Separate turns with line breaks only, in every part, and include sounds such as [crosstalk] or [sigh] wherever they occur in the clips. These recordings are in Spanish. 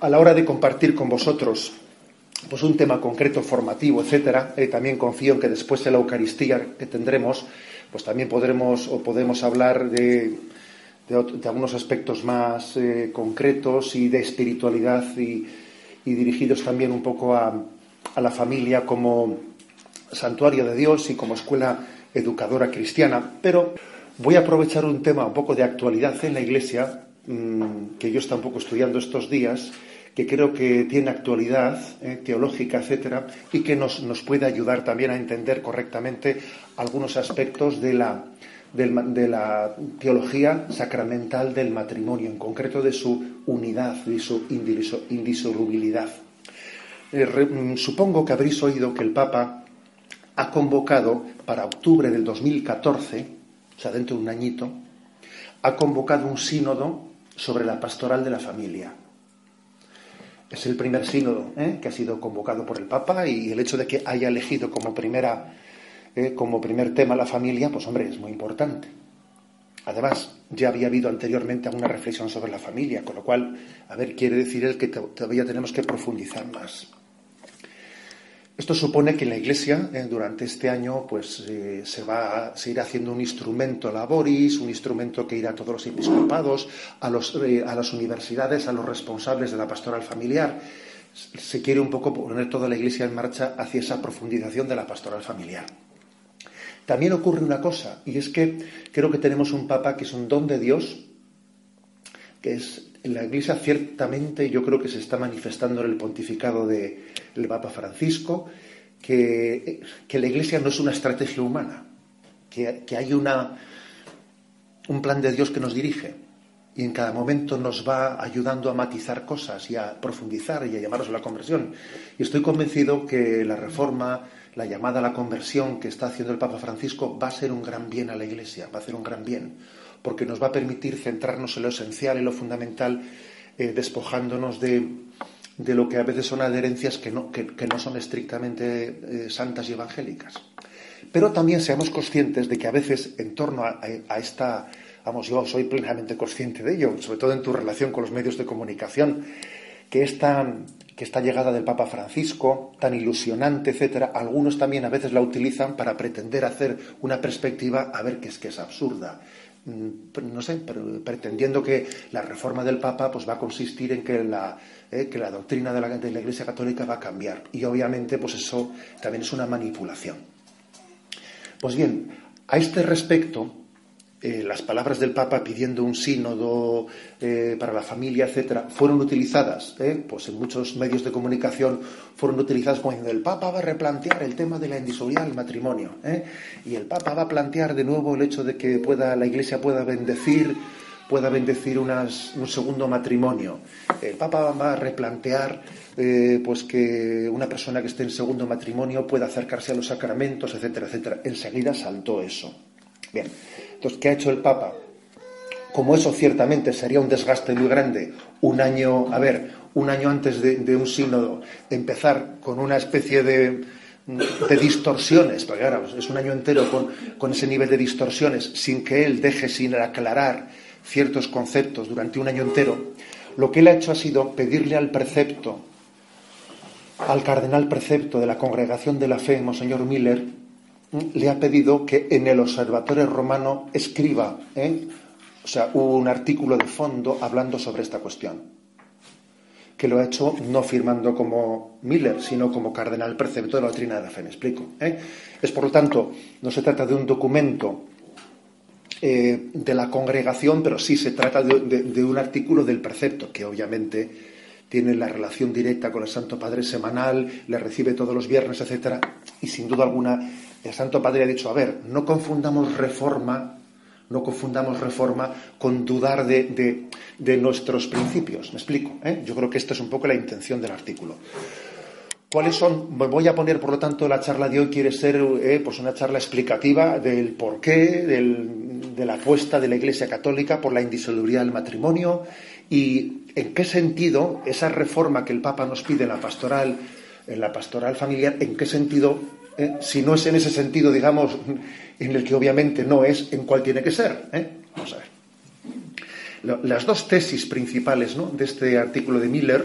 a la hora de compartir con vosotros pues un tema concreto, formativo, etcétera, eh, también confío en que después de la Eucaristía que tendremos, pues también podremos o podemos hablar de, de, algunos aspectos más eh, concretos y de espiritualidad y, dirigidos también un poco a, a, la familia como santuario de Dios y como escuela educadora cristiana. Pero voy a aprovechar un tema un poco de actualidad en la Iglesia mmm, que yo estoy un poco estudiando estos días que creo que tiene actualidad eh, teológica, etcétera, y que nos, puede ayudar también a entender correctamente algunos aspectos de la, de la teología sacramental del matrimonio, en concreto de su unidad, de su indisolubilidad. Eh, mm, supongo que habréis oído que el Papa ha convocado para octubre del 2014, o sea, dentro de un añito, ha convocado un sínodo sobre la pastoral de la familia. Es el primer sínodo ¿eh? que ha sido convocado por el Papa y el hecho de que haya elegido como, primera, ¿eh? como primer tema la familia, pues hombre, es muy importante. Además, ya había habido anteriormente alguna reflexión sobre la familia, con lo cual, a ver, quiere decir él que todavía tenemos que profundizar más. Esto supone que la Iglesia eh, durante este año pues, eh, se va a seguir haciendo un instrumento laboris, un instrumento que irá a todos los episcopados, a, eh, a las universidades, a los responsables de la pastoral familiar. Se quiere un poco poner toda la Iglesia en marcha hacia esa profundización de la pastoral familiar. También ocurre una cosa, y es que creo que tenemos un Papa que es un don de Dios, que es en la Iglesia ciertamente yo creo que se está manifestando en el pontificado del Papa Francisco que, la Iglesia no es una estrategia humana, que, hay una, un plan de Dios que nos dirige y en cada momento nos va ayudando a matizar cosas y a profundizar y a llamarnos a la conversión. Y estoy convencido que la reforma, la llamada a la conversión que está haciendo el Papa Francisco va a ser un gran bien a la Iglesia, va a ser un gran bien porque nos va a permitir centrarnos en lo esencial, y lo fundamental, eh, despojándonos de, lo que a veces son adherencias que no, son estrictamente eh, santas y evangélicas. Pero también seamos conscientes de que a veces en torno a, esta, vamos, yo soy plenamente consciente de ello, sobre todo en tu relación con los medios de comunicación, que esta, que esta llegada del Papa Francisco, tan ilusionante, etcétera, algunos también a veces la utilizan para pretender hacer una perspectiva a ver que es que es absurda no sé, pretendiendo que la reforma del Papa pues va a consistir en que la, eh, que la doctrina de la, de la, Iglesia Católica va a cambiar. Y obviamente, pues eso también es una manipulación. Pues bien, a este respecto, eh, las palabras del Papa pidiendo un sínodo eh, para la familia, etcétera, fueron utilizadas, eh, pues en muchos medios de comunicación fueron utilizadas como diciendo el Papa va a replantear el tema de la indisolubilidad del matrimonio, y el Papa va a plantear de nuevo el hecho de que pueda la Iglesia pueda bendecir pueda bendecir un segundo matrimonio. El Papa va a replantear pues que una persona que esté en segundo matrimonio pueda acercarse a los sacramentos, etcétera, etcétera. Enseguida saltó eso. Bien, entonces, ¿qué ha hecho el Papa? Como eso ciertamente sería un desgaste muy grande, un año, a ver, un año antes de, un sínodo, empezar con una especie de, distorsiones, porque ahora es un año entero con, ese nivel de distorsiones, sin que él deje sin aclarar ciertos conceptos durante un año entero, lo que él ha hecho ha sido pedirle al precepto, al cardenal precepto de la Congregación de la Fe, Monseñor Miller, le ha pedido que en el Observatorio Romano escriba ¿eh? o sea, un artículo de fondo hablando sobre esta cuestión. Que lo ha hecho no firmando como Miller, sino como cardenal precepto de la doctrina de la fe. ¿Me explico? ¿eh? Es por lo tanto, no se trata de un documento eh, de la congregación, pero sí se trata de, un artículo del precepto, que obviamente tiene la relación directa con el Santo Padre semanal, le recibe todos los viernes, etcétera, y sin duda alguna el Santo Padre ha dicho, a ver, no confundamos reforma No confundamos reforma con dudar de, nuestros principios. ¿Me explico? ¿eh? Yo creo que esta es un poco la intención del artículo. ¿Cuáles son? Voy a poner, por lo tanto, la charla de hoy quiere ser eh, pues una charla explicativa del porqué de la apuesta de la Iglesia Católica por la indisolubilidad del matrimonio y en qué sentido esa reforma que el Papa nos pide en la pastoral, en la pastoral familiar, en qué sentido ¿eh? si no es en ese sentido, digamos, en el que obviamente no es, en cuál tiene que ser. ¿eh? Vamos a ver. Las dos tesis principales de este artículo de Miller,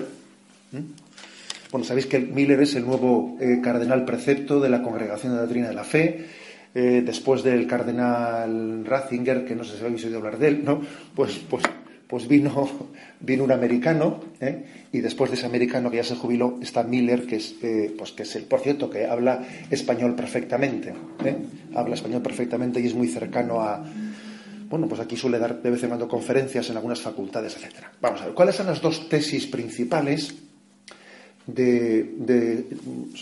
bueno, sabéis que Miller es el nuevo eh, cardenal precepto de la Congregación de Doctrina de la Fe, después del cardenal Ratzinger, que no sé si habéis oído hablar de él, ¿no? Pues, pues pues vino, vino un americano, ¿eh? y después de ese americano que ya se jubiló está Miller, que es, eh, pues que es el, por cierto, que habla español perfectamente, ¿eh? habla español perfectamente y es muy cercano a, bueno, pues aquí suele dar de vez en cuando conferencias en algunas facultades, etcétera. Vamos a ver, ¿cuáles son las dos tesis principales de,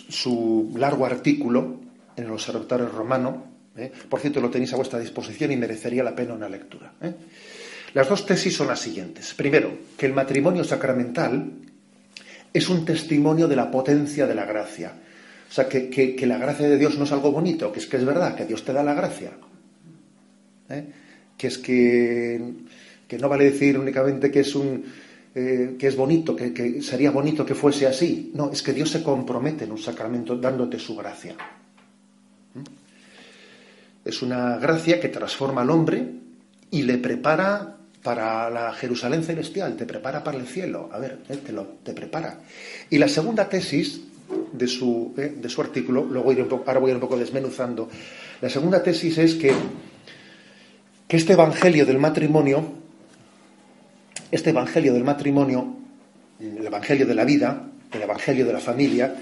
su largo artículo en el Observatorio Romano? Por cierto, lo tenéis a vuestra disposición y merecería la pena una lectura. Las dos tesis son las siguientes. Primero, que el matrimonio sacramental es un testimonio de la potencia de la gracia. O sea, que, la gracia de Dios no es algo bonito, que es que es verdad, que Dios te da la gracia. ¿Eh? Que es que, no vale decir únicamente que es un, eh, que es bonito, que, sería bonito que fuese así. No, es que Dios se compromete en un sacramento dándote su gracia. ¿Mm? Es una gracia que transforma al hombre y le prepara para la Jerusalén celestial, te prepara para el cielo. A ver, te, lo, te prepara. Y la segunda tesis de su, eh, de su artículo, luego iré ahora voy a ir un poco desmenuzando, la segunda tesis es que, que este evangelio del matrimonio, este evangelio del matrimonio, el evangelio de la vida, el evangelio de la familia,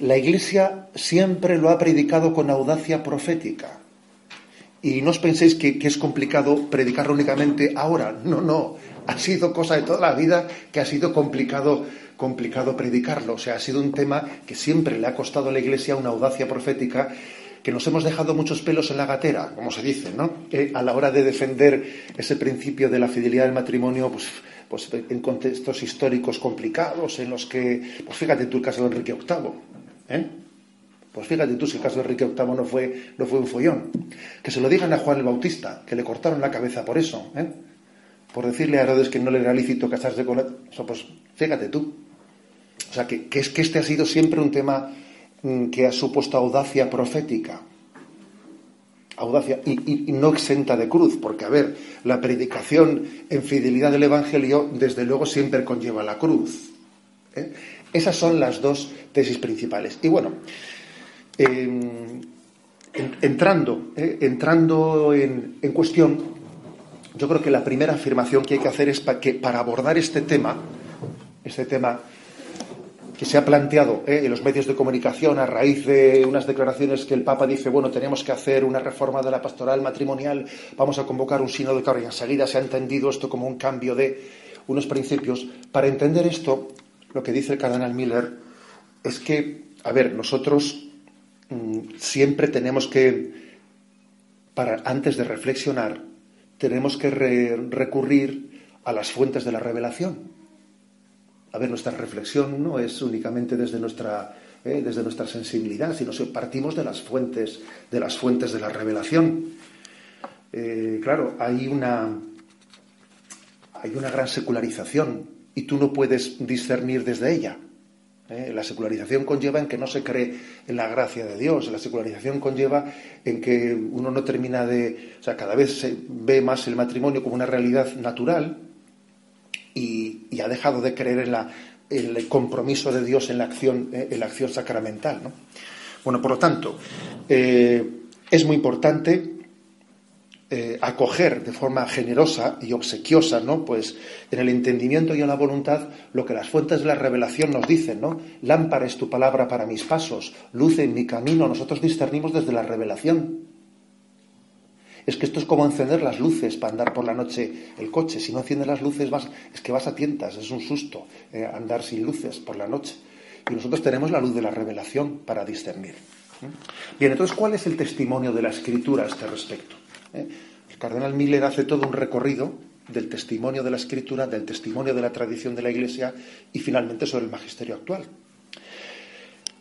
la Iglesia siempre lo ha predicado con audacia profética. Y no os penséis que, es complicado predicarlo únicamente ahora. No, no. Ha sido cosa de toda la vida que ha sido complicado, complicado predicarlo. O sea, ha sido un tema que siempre le ha costado a la Iglesia una audacia profética que nos hemos dejado muchos pelos en la gatera, como se dice, ¿no? Eh, a la hora de defender ese principio de la fidelidad del matrimonio, pues, pues en contextos históricos complicados, en los que, pues fíjate tú el caso de Enrique VIII, ¿eh? Pues fíjate tú si el caso de Enrique VIII no fue, no fue un follón. Que se lo digan a Juan el Bautista, que le cortaron la cabeza por eso, ¿eh? por decirle a Herodes que no le era lícito casarse con él. pues fíjate tú. O sea, que, es que este ha sido siempre un tema mm, que ha supuesto audacia profética. Audacia y, no exenta de cruz, porque a ver, la predicación en fidelidad del Evangelio, desde luego, siempre conlleva la cruz. ¿eh? Esas son las dos tesis principales. Y bueno, Em, entrando, eh, entrando en, cuestión, yo creo que la primera afirmación que hay que hacer es que para abordar este tema, este tema que se ha planteado eh, en los medios de comunicación a raíz de unas declaraciones que el Papa dice, bueno, tenemos que hacer una reforma de la pastoral matrimonial, vamos a convocar un sínodo de y enseguida se ha entendido esto como un cambio de unos principios. Para entender esto, lo que dice el cardenal Miller es que, a ver, nosotros siempre tenemos que, para, antes de reflexionar, tenemos que recurrir a las fuentes de la revelación. A ver, nuestra reflexión no es únicamente desde nuestra, eh, desde nuestra sensibilidad, sino que partimos de las fuentes, de las fuentes de la revelación. Eh, claro, hay una, hay una gran secularización y tú no puedes discernir desde ella. ¿Eh? La secularización conlleva en que no se cree en la gracia de Dios. La secularización conlleva en que uno no termina de. O sea, cada vez se ve más el matrimonio como una realidad natural y, ha dejado de creer en, la, el compromiso de Dios en la acción, ¿eh? en la acción sacramental. Bueno, por lo tanto, eh, es muy importante eh, acoger de forma generosa y obsequiosa, ¿no? Pues en el entendimiento y en la voluntad lo que las fuentes de la revelación nos dicen, ¿no? Lámpara es tu palabra para mis pasos, luz en mi camino. Nosotros discernimos desde la revelación. Es que esto es como encender las luces para andar por la noche el coche. Si no enciendes las luces, vas, es que vas a tientas, es un susto eh, andar sin luces por la noche. Y nosotros tenemos la luz de la revelación para discernir. Bien, entonces, ¿cuál es el testimonio de la Escritura a este respecto? ¿Eh? el cardenal Miller hace todo un recorrido del testimonio de la escritura, del testimonio de la tradición de la Iglesia y finalmente sobre el magisterio actual.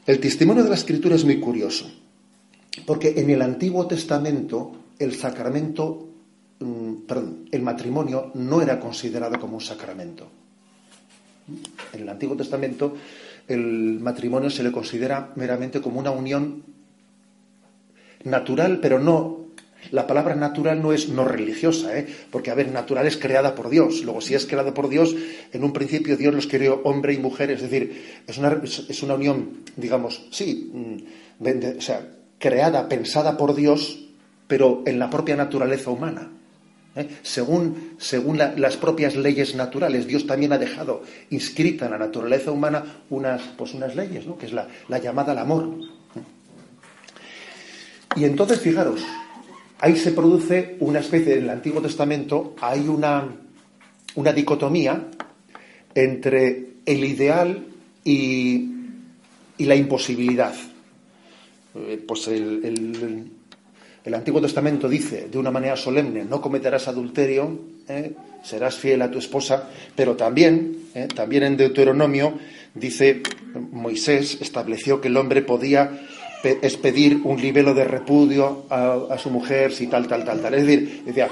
El testimonio de la escritura es muy curioso, porque en el Antiguo Testamento el sacramento, mm, perdón, el matrimonio no era considerado como un sacramento. En el Antiguo Testamento el matrimonio se le considera meramente como una unión natural, pero no la palabra natural no es no religiosa, ¿eh? porque, a ver, natural es creada por Dios. Luego, si es creada por Dios, en un principio Dios los creó hombre y mujer, es decir, es una, es una unión, digamos, sí, mm, o sea, creada, pensada por Dios, pero en la propia naturaleza humana. ¿eh? Según, según las propias leyes naturales, Dios también ha dejado inscrita en la naturaleza humana unas, pues unas leyes, ¿no? que es la, la llamada al amor. Y entonces, fijaros, ahí se produce una especie, en el Antiguo Testamento hay una, una dicotomía entre el ideal y, y la imposibilidad. Eh, pues el, el, Antiguo Testamento dice de una manera solemne, no cometerás adulterio, eh, serás fiel a tu esposa, pero también, eh, también en Deuteronomio dice, Moisés estableció que el hombre podía es pedir un libelo de repudio a, su mujer, si tal, tal, tal, tal. Es decir, decía,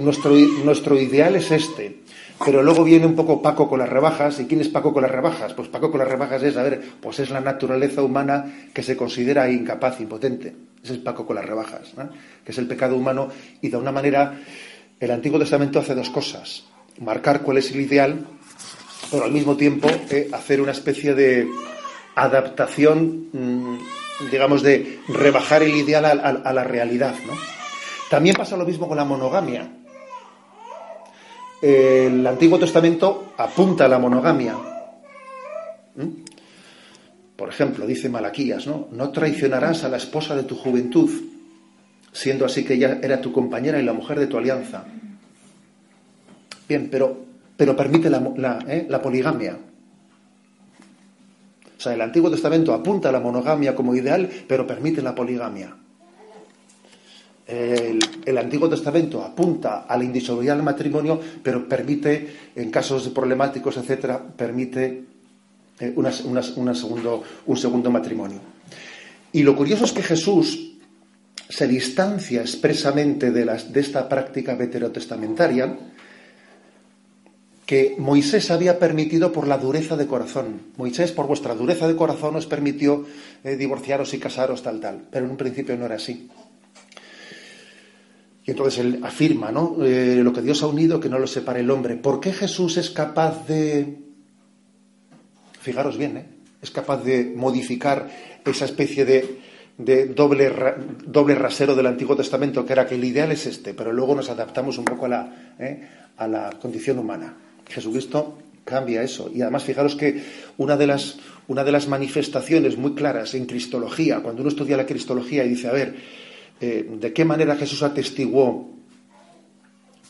nuestro, nuestro ideal es este, pero luego viene un poco Paco con las rebajas. ¿Y quién es Paco con las rebajas? Pues Paco con las rebajas es, a ver, pues es la naturaleza humana que se considera incapaz, impotente. Ese es Paco con las rebajas, que es el pecado humano. Y de una manera, el Antiguo Testamento hace dos cosas. Marcar cuál es el ideal, pero al mismo tiempo eh, hacer una especie de adaptación mm, digamos, de rebajar el ideal a, la realidad. ¿no? También pasa lo mismo con la monogamia. El Antiguo Testamento apunta a la monogamia. ¿Mm? Por ejemplo, dice Malaquías, ¿no? No traicionarás a la esposa de tu juventud, siendo así que ella era tu compañera y la mujer de tu alianza. Bien, pero, pero permite la, la ¿eh? poligamia. O sea, el Antiguo Testamento apunta a la monogamia como ideal, pero permite la poligamia. El, Antiguo Testamento apunta a la indisolubilidad del matrimonio, pero permite, en casos problemáticos, etcétera, permite eh, segundo, un segundo matrimonio. Y lo curioso es que Jesús se distancia expresamente de, de esta práctica veterotestamentaria que Moisés había permitido por la dureza de corazón. Moisés, por vuestra dureza de corazón, os permitió eh, divorciaros y casaros, tal, tal. Pero en un principio no era así. Y entonces él afirma, ¿no? Eh, lo que Dios ha unido, que no lo separe el hombre. ¿Por qué Jesús es capaz de. Fijaros bien, ¿eh? Es capaz de modificar esa especie de, de doble, doble rasero del Antiguo Testamento, que era que el ideal es este, pero luego nos adaptamos un poco a la, ¿eh? a la condición humana. Jesucristo cambia eso. Y además, fijaros que una de las, una de las manifestaciones muy claras en Cristología, cuando uno estudia la Cristología y dice, a ver, eh, ¿de qué manera Jesús atestiguó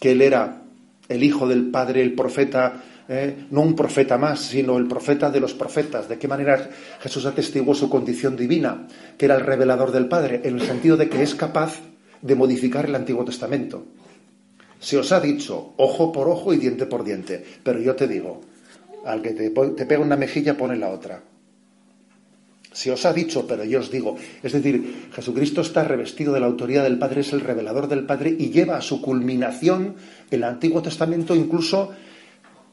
que Él era el Hijo del Padre, el profeta, eh, no un profeta más, sino el profeta de los profetas? ¿De qué manera Jesús atestiguó su condición divina, que era el revelador del Padre? En el sentido de que es capaz de modificar el Antiguo Testamento. Se os ha dicho ojo por ojo y diente por diente, pero yo te digo, al que te, pega una mejilla pone la otra. Se os ha dicho, pero yo os digo. Es decir, Jesucristo está revestido de la autoridad del Padre, es el revelador del Padre y lleva a su culminación el Antiguo Testamento incluso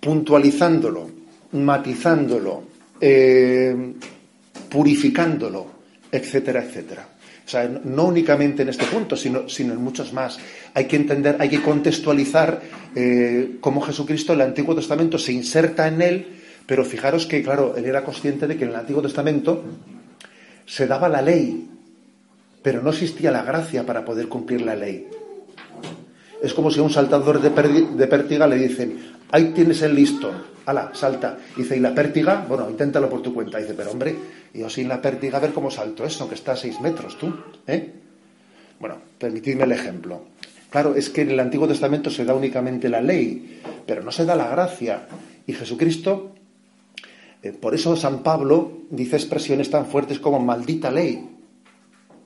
puntualizándolo, matizándolo, eh, purificándolo, etcétera, etcétera. O sea, no únicamente en este punto, sino, sino en muchos más. Hay que entender, hay que contextualizar eh, cómo Jesucristo, el Antiguo Testamento, se inserta en él, pero fijaros que, claro, él era consciente de que en el Antiguo Testamento se daba la ley, pero no existía la gracia para poder cumplir la ley. Es como si a un saltador de, de pértiga le dicen, ahí tienes el listón, ala, salta. Dice, ¿y la pértiga? Bueno, inténtalo por tu cuenta. Dice, pero hombre, yo sin la pértiga a ver cómo salto eso, que está a seis metros tú. ¿eh? Bueno, permitidme el ejemplo. Claro, es que en el Antiguo Testamento se da únicamente la ley, pero no se da la gracia. Y Jesucristo, eh, por eso San Pablo dice expresiones tan fuertes como maldita ley.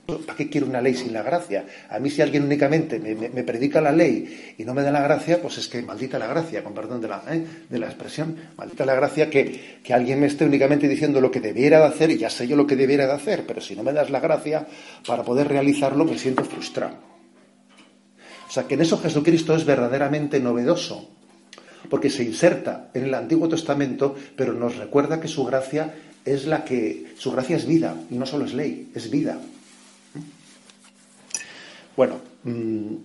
¿Para qué quiero una ley sin la gracia? A mí si alguien únicamente me, predica la ley y no me da la gracia, pues es que maldita la gracia, con perdón de la, ¿eh? de la expresión, maldita la gracia que, que, alguien me esté únicamente diciendo lo que debiera de hacer y ya sé yo lo que debiera de hacer, pero si no me das la gracia para poder realizarlo me siento frustrado. O sea que en eso Jesucristo es verdaderamente novedoso, porque se inserta en el Antiguo Testamento, pero nos recuerda que su gracia es la que, su gracia es vida, y no solo es ley, es vida. Bueno, mm,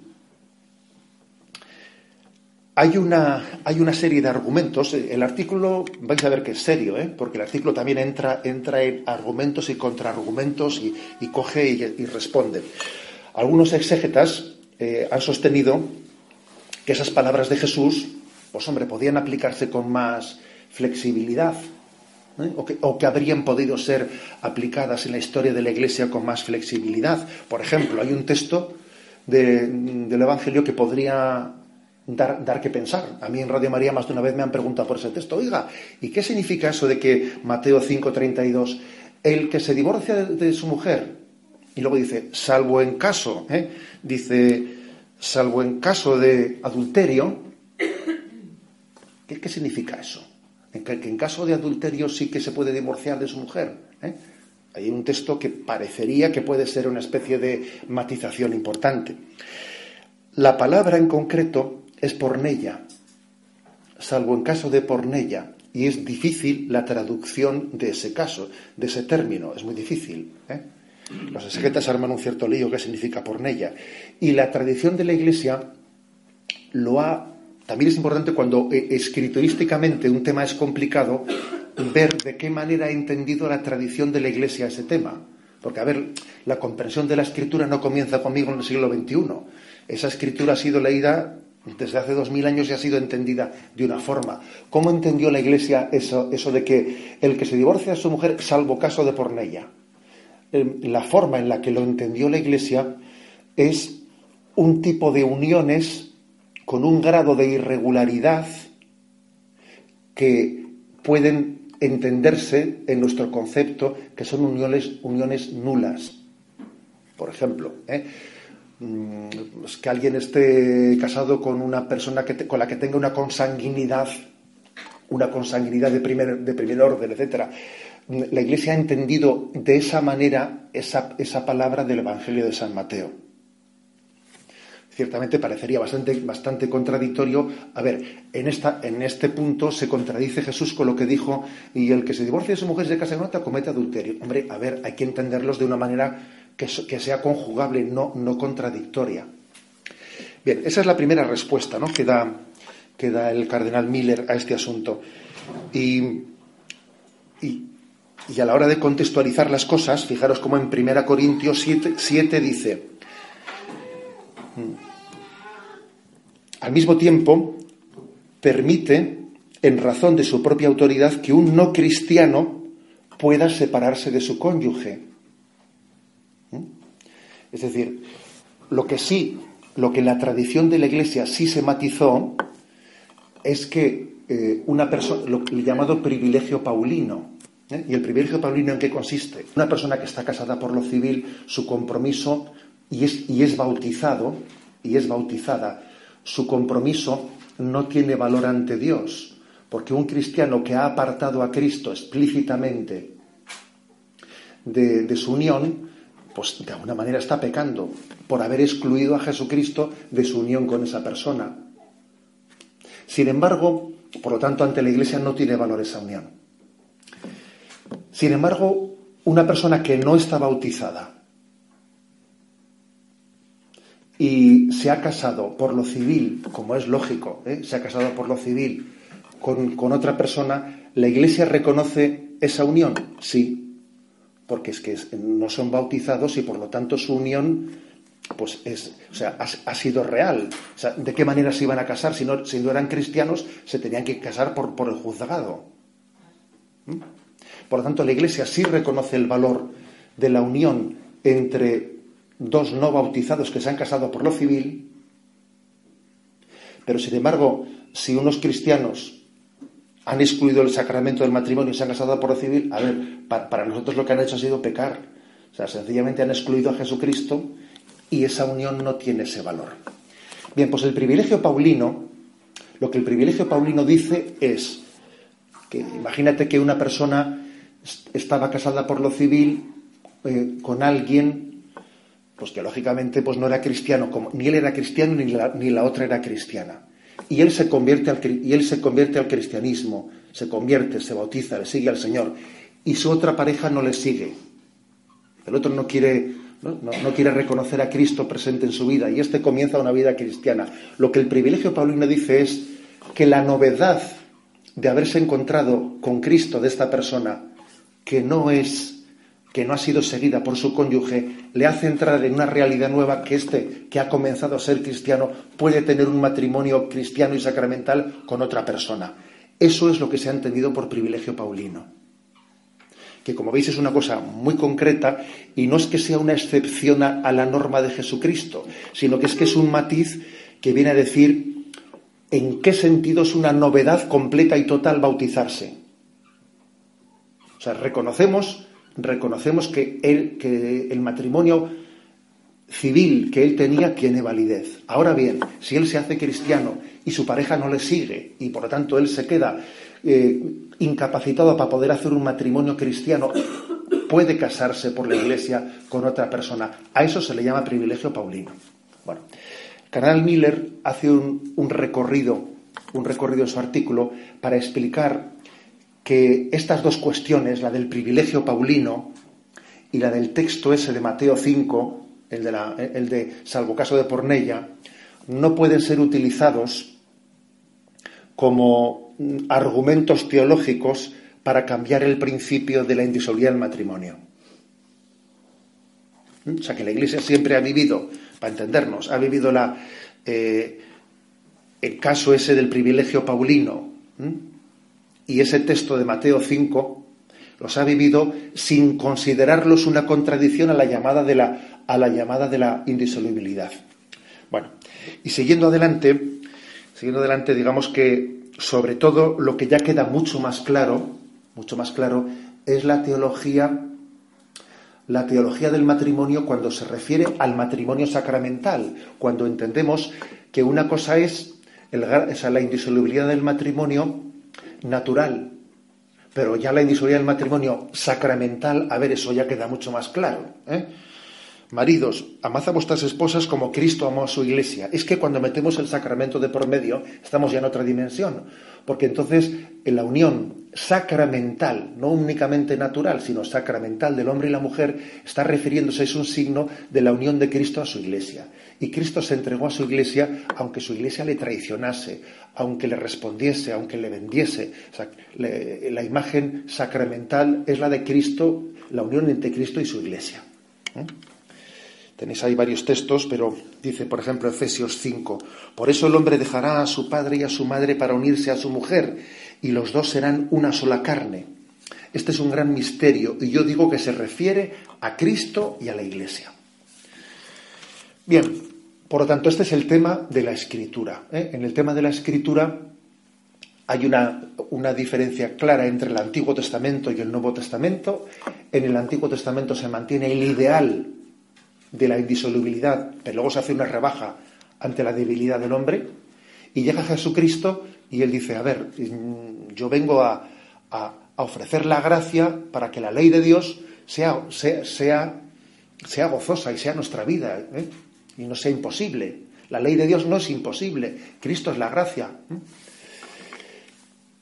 hay, una, hay una serie de argumentos. El artículo, vais a ver que es serio, ¿eh? porque el artículo también entra, entra en argumentos y contraargumentos y, coge y, responde. Algunos exégetas eh, han sostenido que esas palabras de Jesús, pues hombre, podían aplicarse con más flexibilidad, ¿eh? o, que, o, que, habrían podido ser aplicadas en la historia de la Iglesia con más flexibilidad. Por ejemplo, hay un texto del Evangelio que podría dar, dar, que pensar. A mí en Radio María más de una vez me han preguntado por ese texto, oiga, ¿y qué significa eso de que Mateo 5:32, el que se divorcia de, su mujer, y luego dice, salvo en caso, ¿eh? dice, salvo en caso de adulterio, ¿qué, qué significa eso? En que, en caso de adulterio sí que se puede divorciar de su mujer. ¿eh? Hay un texto que parecería que puede ser una especie de matización importante. La palabra en concreto es pornella, salvo en caso de pornella, y es difícil la traducción de ese caso, de ese término, es muy difícil. ¿eh? Los exegetas arman un cierto lío que significa pornella. Y la tradición de la Iglesia lo ha. También es importante cuando eh, escriturísticamente un tema es complicado, ver de qué manera ha entendido la tradición de la Iglesia ese tema. Porque, a ver, la comprensión de la escritura no comienza conmigo en el siglo XXI. Esa escritura ha sido leída desde hace dos mil años y ha sido entendida de una forma. ¿Cómo entendió la Iglesia eso, eso de que el que se divorcia de su mujer, salvo caso de pornella? La forma en la que lo entendió la Iglesia es un tipo de uniones con un grado de irregularidad que pueden entenderse en nuestro concepto que son uniones, uniones nulas. Por ejemplo, ¿eh? mm, que alguien esté casado con una persona que con la que tenga una consanguinidad, una consanguinidad de primer, de primer orden, etc. La Iglesia ha entendido de esa manera esa, esa palabra del Evangelio de San Mateo ciertamente parecería bastante, bastante contradictorio. A ver, en, esta, en este punto se contradice Jesús con lo que dijo, y el que se divorcia de su mujer se casa con otra comete adulterio. Hombre, a ver, hay que entenderlos de una manera que, sea conjugable, no, no contradictoria. Bien, esa es la primera respuesta ¿no? que, da, que da el cardenal Miller a este asunto. Y, y, y, a la hora de contextualizar las cosas, fijaros cómo en 1 Corintios 7, 7 dice, al mismo tiempo, permite, en razón de su propia autoridad, que un no cristiano pueda separarse de su cónyuge. ¿Mm? Es decir, lo que sí, lo que la tradición de la Iglesia sí se matizó es que eh, una persona, lo llamado privilegio paulino, ¿eh? ¿y el privilegio paulino en qué consiste? Una persona que está casada por lo civil, su compromiso y es, y es bautizado, y es bautizada, su compromiso no tiene valor ante Dios, porque un cristiano que ha apartado a Cristo explícitamente de, su unión, pues de alguna manera está pecando por haber excluido a Jesucristo de su unión con esa persona. Sin embargo, por lo tanto, ante la Iglesia no tiene valor esa unión. Sin embargo, una persona que no está bautizada, y se ha casado por lo civil, como es lógico, ¿eh? se ha casado por lo civil con, otra persona, ¿la Iglesia reconoce esa unión? Sí, porque es que no son bautizados y por lo tanto su unión pues es, o sea, ha, sido real. ¿de qué manera se iban a casar? Si no, si no eran cristianos, se tenían que casar por, por el juzgado. ¿Mm? Por lo tanto, la Iglesia sí reconoce el valor de la unión entre dos no bautizados que se han casado por lo civil, pero sin embargo, si unos cristianos han excluido el sacramento del matrimonio y se han casado por lo civil, a ver, para, nosotros lo que han hecho ha sido pecar, O sea, sencillamente han excluido a Jesucristo y esa unión no tiene ese valor. Bien, pues el privilegio paulino, lo que el privilegio paulino dice es que imagínate que una persona estaba casada por lo civil eh, con alguien, pues que lógicamente pues no era cristiano, como, ni él era cristiano ni la, ni la otra era cristiana. Y él, se convierte al, y él se convierte al cristianismo, se convierte, se bautiza, le sigue al Señor, y su otra pareja no le sigue. El otro no quiere, ¿no? No, quiere reconocer a Cristo presente en su vida y este comienza una vida cristiana. Lo que el privilegio paulino dice es que la novedad de haberse encontrado con Cristo de esta persona, que no es que no ha sido seguida por su cónyuge, le hace entrar en una realidad nueva que este, que ha comenzado a ser cristiano, puede tener un matrimonio cristiano y sacramental con otra persona. Eso es lo que se ha entendido por privilegio paulino que como veis es una cosa muy concreta y no es que sea una excepción a, la norma de Jesucristo, sino que es que es un matiz que viene a decir en qué sentido es una novedad completa y total bautizarse. O sea, reconocemos, reconocemos que, que el matrimonio civil que él tenía tiene validez. Ahora bien, si él se hace cristiano y su pareja no le sigue y por lo tanto él se queda eh, incapacitado para poder hacer un matrimonio cristiano, puede casarse por la iglesia con otra persona. A eso se le llama privilegio paulino. Bueno, Canal Miller hace un, un recorrido, un recorrido en su artículo para explicar que estas dos cuestiones, la del privilegio paulino y la del texto ese de Mateo 5, el de, la, el de salvo caso de Pornella, no pueden ser utilizados como argumentos teológicos para cambiar el principio de la indisolubilidad del matrimonio. O sea, que la Iglesia siempre ha vivido, para entendernos, ha vivido la, eh, el caso ese del privilegio paulino. Y ese texto de Mateo 5 los ha vivido sin considerarlos una contradicción a la llamada de la, a la, llamada de la indisolubilidad. Bueno, y siguiendo adelante, siguiendo adelante, digamos que sobre todo lo que ya queda mucho más claro, mucho más claro, es la teología, la teología del matrimonio cuando se refiere al matrimonio sacramental, cuando entendemos que una cosa es la indisolubilidad del matrimonio natural, pero ya la indisolubilidad del matrimonio sacramental, a ver, eso ya queda mucho más claro. ¿eh? Maridos, amad a vuestras esposas como Cristo amó a su iglesia. Es que cuando metemos el sacramento de por medio, estamos ya en otra dimensión. Porque entonces en la unión sacramental, no únicamente natural, sino sacramental del hombre y la mujer, está refiriéndose, es un signo de la unión de Cristo a su iglesia. Y Cristo se entregó a su iglesia aunque su iglesia le traicionase, aunque le respondiese, aunque le vendiese. la imagen sacramental es la de Cristo, la unión entre Cristo y su iglesia. ¿Eh? Tenéis ahí varios textos, pero dice, por ejemplo, Efesios 5, por eso el hombre dejará a su padre y a su madre para unirse a su mujer, y los dos serán una sola carne. Este es un gran misterio, y yo digo que se refiere a Cristo y a la Iglesia. Bien, por lo tanto, este es el tema de la escritura. ¿eh? En el tema de la escritura hay una, una, diferencia clara entre el Antiguo Testamento y el Nuevo Testamento. En el Antiguo Testamento se mantiene el ideal de la indisolubilidad, pero luego se hace una rebaja ante la debilidad del hombre, y llega Jesucristo y él dice, a ver, mm, yo vengo a, ofrecer la gracia para que la ley de Dios sea, sea, sea, gozosa y sea nuestra vida, ¿eh? Y no sea imposible. La ley de Dios no es imposible, Cristo es la gracia.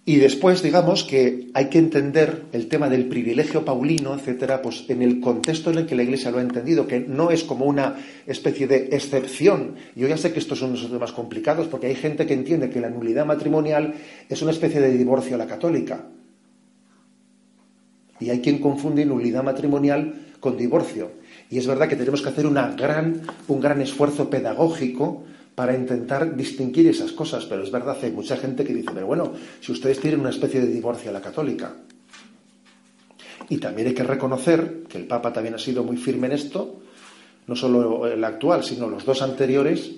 Y después, digamos que hay que entender el tema del privilegio paulino, etcétera, pues en el contexto en el que la Iglesia lo ha entendido, que no es como una especie de excepción. Yo ya sé que estos son los temas complicados, porque hay gente que entiende que la nulidad matrimonial es una especie de divorcio a la católica. Y hay quien confunde nulidad matrimonial con divorcio. Y es verdad que tenemos que hacer una gran, un gran esfuerzo pedagógico para intentar distinguir esas cosas, pero es verdad, hay mucha gente que dice, pero bueno, si ustedes tienen una especie de divorcio a la católica. Y también hay que reconocer que el Papa también ha sido muy firme en esto, no solo el actual, sino los dos anteriores,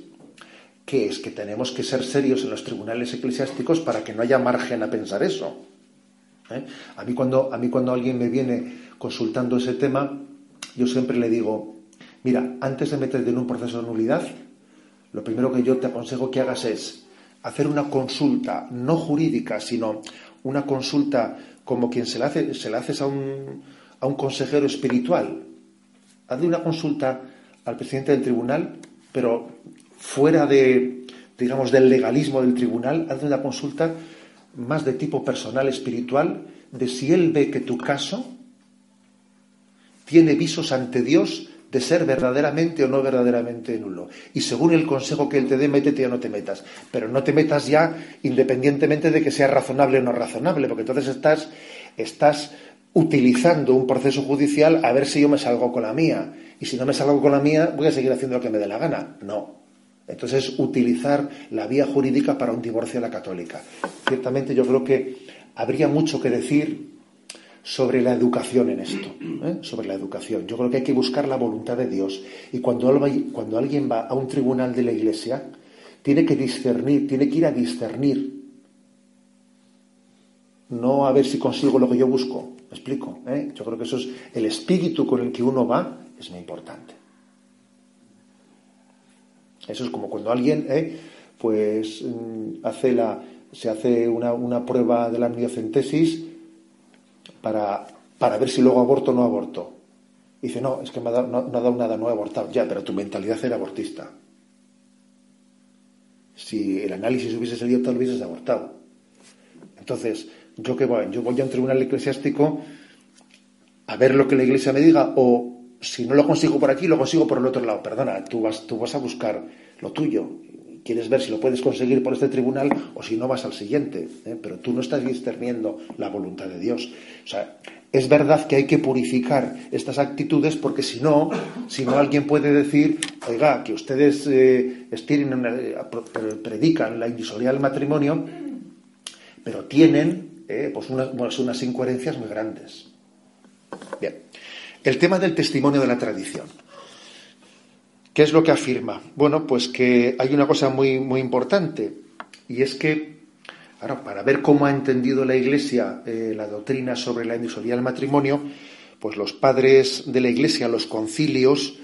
que es que tenemos que ser serios en los tribunales eclesiásticos para que no haya margen a pensar eso. ¿eh? A, mí cuando, a mí cuando alguien me viene consultando ese tema, yo siempre le digo, mira, antes de meterte en un proceso de nulidad, lo primero que yo te aconsejo que hagas es hacer una consulta, no jurídica, sino una consulta como quien se la hace, se la haces a un, a un consejero espiritual. Hazle una consulta al presidente del tribunal, pero fuera de, digamos, del legalismo del tribunal, hazle una consulta más de tipo personal, espiritual, de si él ve que tu caso tiene visos ante Dios de ser verdaderamente o no verdaderamente nulo. Y según el consejo que él te dé, métete o no te metas. Pero no te metas ya independientemente de que sea razonable o no razonable, porque entonces estás, estás utilizando un proceso judicial a ver si yo me salgo con la mía. Y si no me salgo con la mía, voy a seguir haciendo lo que me dé la gana. No. Entonces, utilizar la vía jurídica para un divorcio a la católica. Ciertamente yo creo que habría mucho que decir sobre la educación en esto, ¿eh? sobre la educación. Yo creo que hay que buscar la voluntad de Dios. Y cuando, alguien va a un tribunal de la Iglesia, tiene que discernir, tiene que ir a discernir. No a ver si consigo lo que yo busco. ¿Me explico? ¿Eh? Yo creo que eso es el espíritu con el que uno va, es muy importante. Eso es como cuando alguien, ¿eh? pues, mm, hace la, se hace una, una prueba de la amniocentesis para, para ver si luego aborto o no aborto. dice, no, es que me ha dado, no, ha dado nada, no he abortado. Ya, pero tu mentalidad era abortista. Si el análisis hubiese salido tal, hubieses abortado. Entonces, yo que voy, yo voy a un tribunal eclesiástico a ver lo que la iglesia me diga o si no lo consigo por aquí, lo consigo por el otro lado. Perdona, tú vas, tú vas a buscar lo tuyo quieres ver si lo puedes conseguir por este tribunal o si no vas al siguiente. ¿eh? Pero tú no estás discerniendo la voluntad de Dios. O sea, es verdad que hay que purificar estas actitudes porque si no, si no alguien puede decir, oiga, que ustedes eh, eh predican la indisolubilidad del matrimonio, pero tienen eh, pues unas, unas incoherencias muy grandes. Bien, el tema del testimonio de la tradición. ¿Qué es lo que afirma? Bueno, pues que hay una cosa muy, muy importante, y es que, para ver cómo ha entendido la Iglesia eh, la doctrina sobre la indisolubilidad del matrimonio, pues los padres de la Iglesia, los concilios,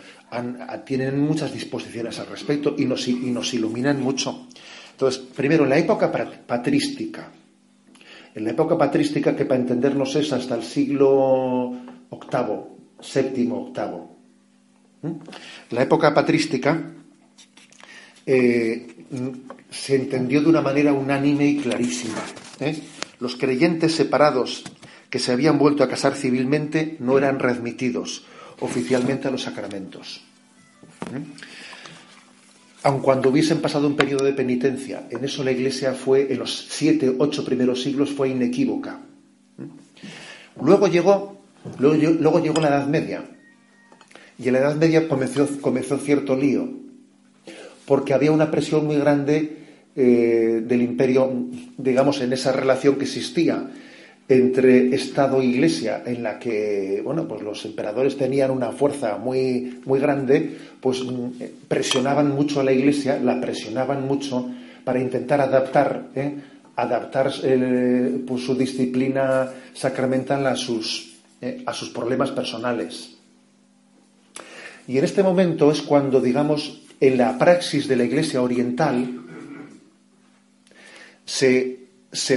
tienen muchas disposiciones al respecto y nos, y nos iluminan mucho. Entonces, primero, en la época patrística, en la época patrística que para entendernos es hasta el siglo VIII, octavo, ¿Mm? La época patrística eh, se entendió de una manera unánime y clarísima. ¿eh? Los creyentes separados que se habían vuelto a casar civilmente no eran readmitidos oficialmente a los sacramentos. Aun cuando hubiesen pasado un periodo de penitencia, en eso la Iglesia fue, en los siete, ocho primeros siglos, fue inequívoca. Luego llegó, luego llegó la Edad Media, y en la Edad Media comenzó, cierto lío, porque había una presión muy grande eh, del imperio, digamos, en esa relación que existía entre Estado e Iglesia, en la que, bueno, pues los emperadores tenían una fuerza muy, muy grande, pues mm, presionaban mucho a la Iglesia, la presionaban mucho para intentar adaptar, ¿eh? adaptar eh, pues, su disciplina sacramental a sus, a sus problemas personales. Y en este momento es cuando, digamos, en la praxis de la Iglesia oriental se,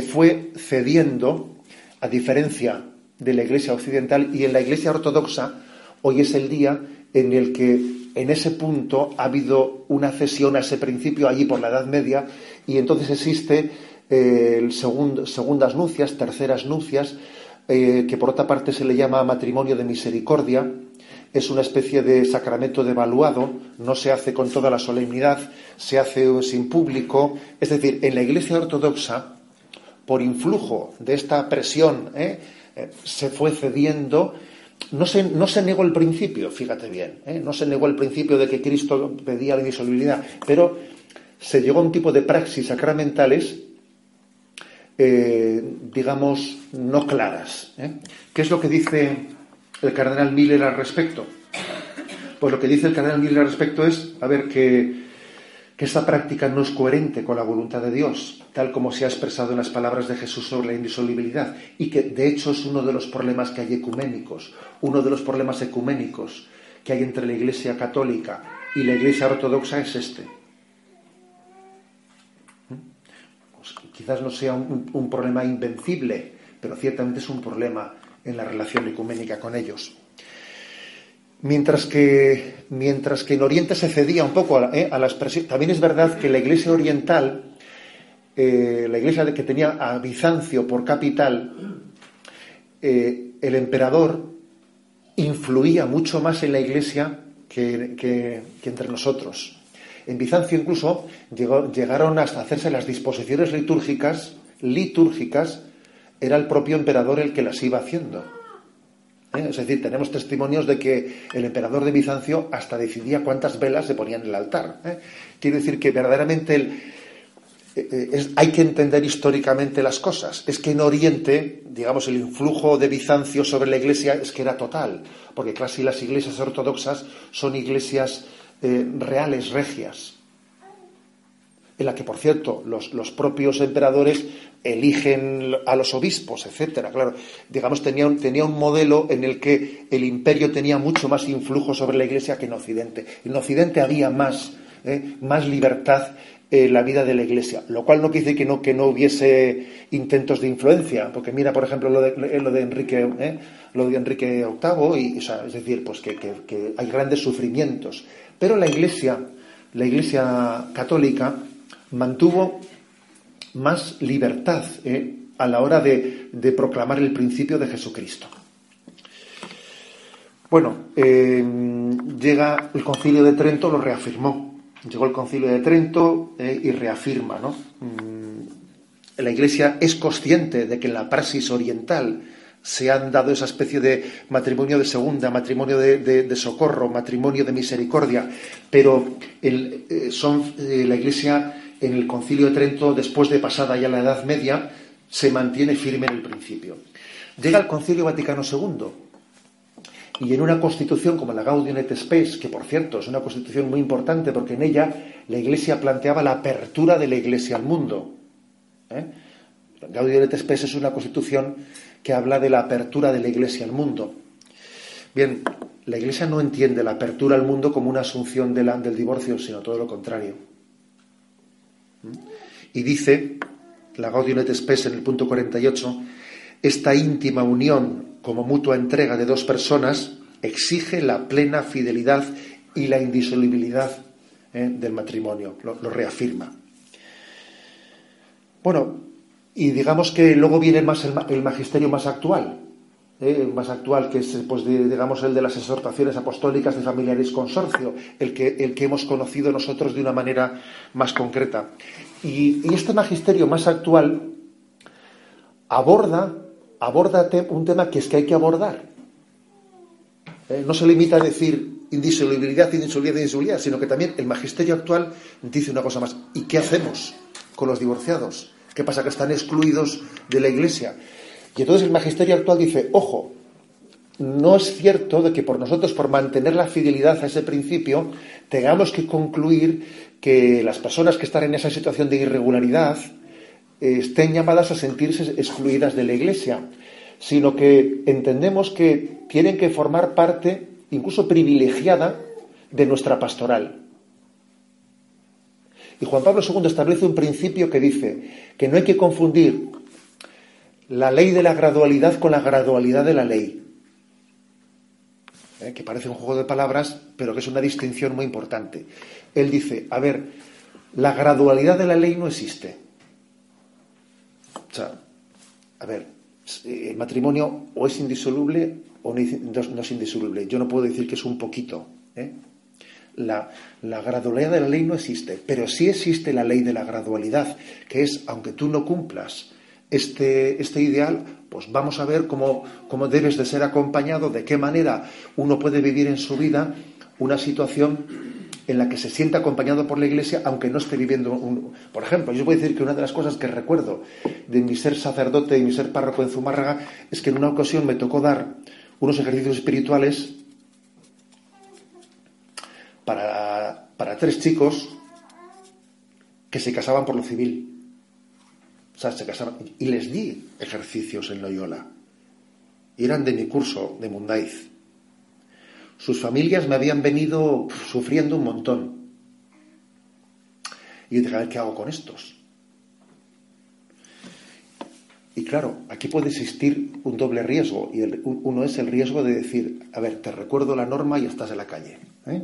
fue cediendo, a diferencia de la Iglesia occidental, y en la Iglesia ortodoxa hoy es el día en el que en ese punto ha habido una cesión a ese principio allí por la Edad Media y entonces existe eh, el segundas nupcias, terceras nupcias, eh, que por otra parte se le llama matrimonio de misericordia, es una especie de sacramento devaluado, no se hace con toda la solemnidad, se hace sin público. Es decir, en la Iglesia Ortodoxa, por influjo de esta presión, ¿eh? Eh, se fue cediendo. No se, no se, negó el principio, fíjate bien, ¿eh? no se negó el principio de que Cristo pedía la indisolubilidad, pero se llegó a un tipo de praxis sacramentales, digamos, no claras. ¿Qué es lo que dice el cardenal Miller al respecto? Pues lo que dice el cardenal Miller al respecto es, a ver, que, esta práctica no es coherente con la voluntad de Dios, tal como se ha expresado en las palabras de Jesús sobre la indisolubilidad, y que de hecho es uno de los problemas que hay ecuménicos, uno de los problemas ecuménicos que hay entre la Iglesia católica y la Iglesia ortodoxa es este. ¿Mm? Pues quizás no sea un problema invencible, pero ciertamente es un problema en la relación ecuménica con ellos. Mientras que, mientras que en Oriente se cedía un poco a, eh, expresión, también es verdad que la Iglesia oriental, eh, la Iglesia que tenía a Bizancio por capital, eh, el emperador influía mucho más en la Iglesia que, entre nosotros. En Bizancio incluso llegaron hasta hacerse las disposiciones litúrgicas, litúrgicas, era el propio emperador el que las iba haciendo. ¿eh? Es decir, tenemos testimonios de que el emperador de Bizancio hasta decidía cuántas velas se ponían en el altar. ¿eh? Quiero decir que verdaderamente eh, hay que entender históricamente las cosas. Es que en Oriente, digamos, el influjo de Bizancio sobre la Iglesia es que era total, porque casi las iglesias ortodoxas son iglesias reales, regias en la que, por cierto, los, los, propios emperadores eligen a los obispos, etcétera. Claro, digamos, tenía un, tenía un modelo en el que el imperio tenía mucho más influjo sobre la Iglesia que en Occidente. En Occidente había más, ¿eh? más libertad en la vida de la Iglesia, lo cual no quiere decir que no, que no hubiese intentos de influencia, porque mira, por ejemplo, lo de, lo de Enrique, ¿eh? lo de Enrique VIII, y, es decir, pues que, que hay grandes sufrimientos. Pero la Iglesia, la Iglesia católica, mantuvo más libertad eh, a la hora de, proclamar el principio de Jesucristo. Bueno, eh, llega el concilio de Trento, lo reafirmó. Llegó el concilio de Trento eh, y reafirma, ¿no? Mm, la Iglesia es consciente de que en la praxis oriental se han dado esa especie de matrimonio de segunda, matrimonio de, socorro, matrimonio de misericordia, pero son, la Iglesia en el Concilio de Trento, después de pasada ya la Edad Media, se mantiene firme en el principio. Llega el Concilio Vaticano II y en una constitución como la Gaudium et Spes, que por cierto es una constitución muy importante porque en ella la Iglesia planteaba la apertura de la Iglesia al mundo. ¿eh? Gaudium et Spes es una constitución que habla de la apertura de la Iglesia al mundo. Bien, la Iglesia no entiende la apertura al mundo como una asunción del divorcio, sino todo lo contrario. Y dice la Gaudium et Spes en el punto 48, esta íntima unión como mutua entrega de dos personas exige la plena fidelidad y la indisolubilidad ¿eh? del matrimonio, lo, reafirma. Bueno, y digamos que luego viene más el, magisterio más actual, ¿eh? más actual que es, pues, digamos, el de las exhortaciones apostólicas de familiares consorcio, el que, el que hemos conocido nosotros de una manera más concreta. Y, este magisterio más actual aborda, aborda un tema que es que hay que abordar. Eh, no se limita a decir indisolubilidad, indisolubilidad, indisolubilidad, sino que también el magisterio actual dice una cosa más. ¿Y qué hacemos con los divorciados? ¿Qué pasa? Que están excluidos de la iglesia. Y entonces el magisterio actual dice, ojo, no es cierto de que por nosotros, por mantener la fidelidad a ese principio, tengamos que concluir que las personas que están en esa situación de irregularidad eh, estén llamadas a sentirse excluidas de la Iglesia, sino que entendemos que tienen que formar parte, incluso privilegiada, de nuestra pastoral. Y Juan Pablo II establece un principio que dice que no hay que confundir la ley de la gradualidad con la gradualidad de la ley. ¿eh? que parece un juego de palabras, pero que es una distinción muy importante. Él dice, a ver, la gradualidad de la ley no existe. O sea, a ver, el matrimonio o es indisoluble o no, es indisoluble. Yo no puedo decir que es un poquito. ¿eh? La, la, gradualidad de la ley no existe, pero sí existe la ley de la gradualidad, que es, aunque tú no cumplas este, este ideal, pues vamos a ver cómo, debes de ser acompañado, de qué manera uno puede vivir en su vida una situación en la que se sienta acompañado por la Iglesia, aunque no esté viviendo un... Por ejemplo, yo voy a decir que una de las cosas que recuerdo de mi ser sacerdote y mi ser párroco en Zumárraga es que en una ocasión me tocó dar unos ejercicios espirituales para, para tres chicos que se casaban por lo civil. Sea, se casaban. Y les di ejercicios en Loyola. Y eran de mi curso de Mundaiz. Sus familias me habían venido sufriendo un montón. Y yo dije, a ver, ¿qué hago con estos? Y claro, aquí puede existir un doble riesgo. Y uno es el riesgo de decir, a ver, te recuerdo la norma y estás en la calle. ¿eh?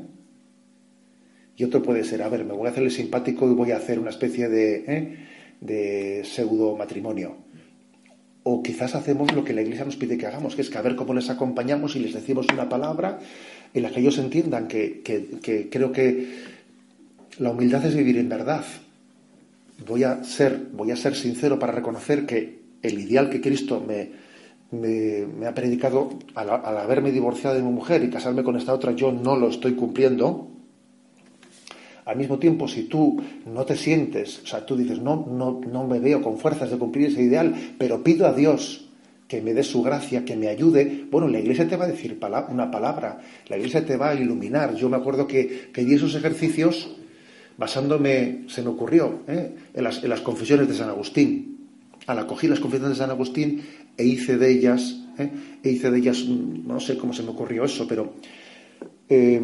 Y otro puede ser, a ver, me voy a hacer el simpático y voy a hacer una especie de, ¿eh? De pseudo matrimonio. O quizás hacemos lo que la Iglesia nos pide que hagamos, que es que a ver cómo les acompañamos y les decimos una palabra en la que ellos entiendan que, creo que la humildad es vivir en verdad. Voy a ser, voy a ser sincero para reconocer que el ideal que Cristo me, me, ha predicado al, al, haberme divorciado de mi mujer y casarme con esta otra, yo no lo estoy cumpliendo. Al mismo tiempo, si tú no te sientes, o sea, tú dices, no, no, no me veo con fuerzas de cumplir ese ideal, pero pido a Dios que me dé su gracia, que me ayude, bueno, la iglesia te va a decir una palabra, la iglesia te va a iluminar. Yo me acuerdo que, que di esos ejercicios basándome, se me ocurrió, ¿eh? en, las, en, las, confesiones de San Agustín. Al acogí las confesiones de San Agustín e hice de ellas, ¿eh? e hice de ellas, no sé cómo se me ocurrió eso, pero eh,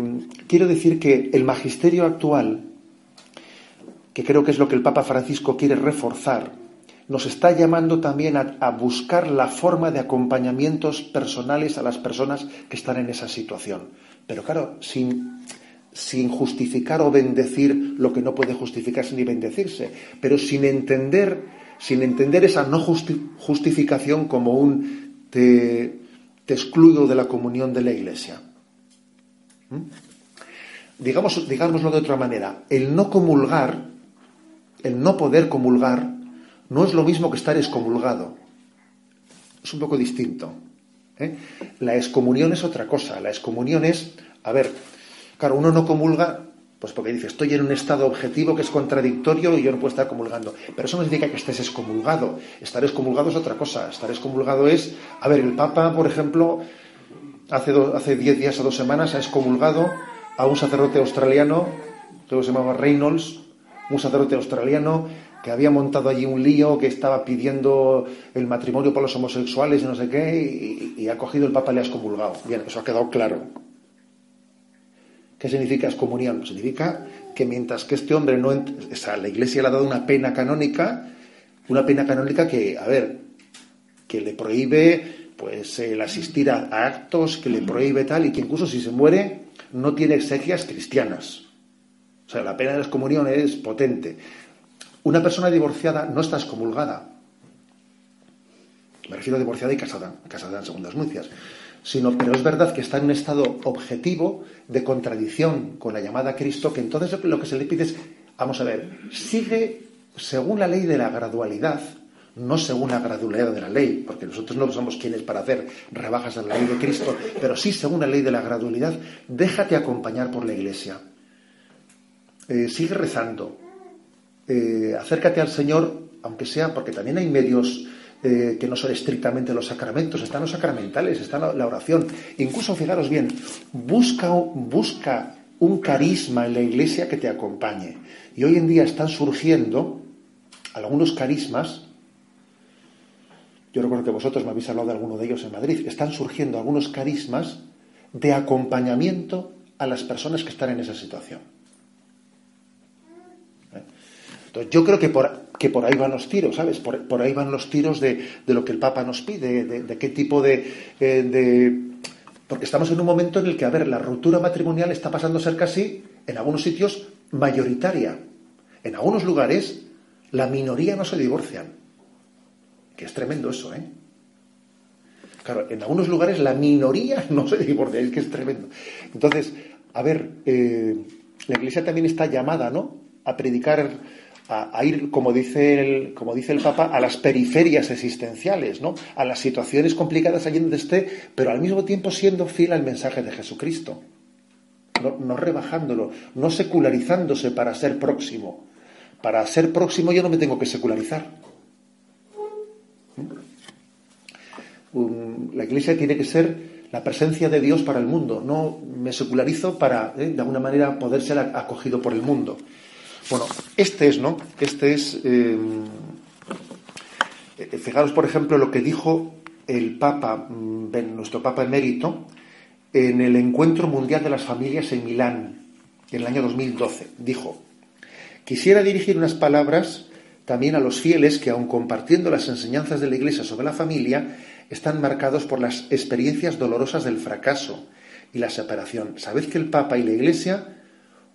quiero decir que el magisterio actual, que creo que es lo que el Papa Francisco quiere reforzar, nos está llamando también a, buscar la forma de acompañamientos personales a las personas que están en esa situación. Pero claro, sin, justificar o bendecir lo que no puede justificarse ni bendecirse, pero sin entender, sin entender esa no justificación como un te, te excluyo de la comunión de la Iglesia. ¿Mm? Digamos, digámoslo de otra manera, el no comulgar, el no poder comulgar, no es lo mismo que estar excomulgado. Es un poco distinto. ¿eh? La excomunión es otra cosa. La excomunión es, a ver, claro, uno no comulga, pues porque dice, estoy en un estado objetivo que es contradictorio y yo no puedo estar comulgando. Pero eso no significa que estés excomulgado. Estar excomulgado es otra cosa. Estar excomulgado es, a ver, el Papa, por ejemplo, hace, hace diez días o dos semanas ha excomulgado a un sacerdote australiano, que se llamaba Reynolds, un sacerdote australiano que había montado allí un lío, que estaba pidiendo el matrimonio para los homosexuales y no sé qué, y, ha cogido el Papa y le ha excomulgado. Bien, eso ha quedado claro. ¿Qué significa excomunión? Significa que mientras que este hombre no... O sea, la Iglesia le ha dado una pena canónica, una pena canónica que, a ver, que le prohíbe pues el asistir a, actos, que le prohíbe tal, y que incluso si se muere no tiene exegias cristianas. O sea, la pena de excomunión es potente. Una persona divorciada no está excomulgada. Me refiero a divorciada y casada, casada en segundas nupcias. Sino, pero es verdad que está en un estado objetivo de contradicción con la llamada a Cristo, que entonces lo que se le pide es, vamos a ver, sigue según la ley de la gradualidad, no según la gradualidad de la ley, porque nosotros no somos quienes para hacer rebajas en la ley de Cristo, pero sí según la ley de la gradualidad, déjate acompañar por la Iglesia. Eh, sigue rezando, eh, acércate al Señor, aunque sea, porque también hay medios eh, que no son estrictamente los sacramentos, están los sacramentales, está la, oración. Incluso, fijaros bien, busca, busca un carisma en la iglesia que te acompañe. Y hoy en día están surgiendo algunos carismas, yo recuerdo que vosotros me habéis hablado de alguno de ellos en Madrid, están surgiendo algunos carismas de acompañamiento a las personas que están en esa situación. Entonces, yo creo que por, ahí van los tiros, ¿sabes? Por, ahí van los tiros de, lo que el Papa nos pide, de, qué tipo eh, de, Porque estamos en un momento en el que, a ver, la ruptura matrimonial está pasando a ser casi, en algunos sitios, mayoritaria. En algunos lugares, la minoría no se divorcian. Que es tremendo eso, ¿eh? Claro, en algunos lugares la minoría [laughs] no se divorcia, es que es tremendo. Entonces, a ver, eh, la Iglesia también está llamada, ¿no? A predicar a, ir, como dice, el, como dice el Papa, a las periferias existenciales, ¿no? a las situaciones complicadas allí donde esté, pero al mismo tiempo siendo fiel al mensaje de Jesucristo. No, rebajándolo, no secularizándose para ser próximo. Para ser próximo yo no me tengo que secularizar. La Iglesia tiene que ser la presencia de Dios para el mundo. No me secularizo para, ¿eh? de alguna manera, poder ser acogido por el mundo. Bueno, Este es, ¿no? Este es. Eh, fijaros, por ejemplo, lo que dijo el Papa, mm, nuestro Papa emérito, en el Encuentro Mundial de las Familias en Milán, en el año 2012. Dijo: Quisiera dirigir unas palabras también a los fieles que, aun compartiendo las enseñanzas de la Iglesia sobre la familia, están marcados por las experiencias dolorosas del fracaso y la separación. Sabed que el Papa y la Iglesia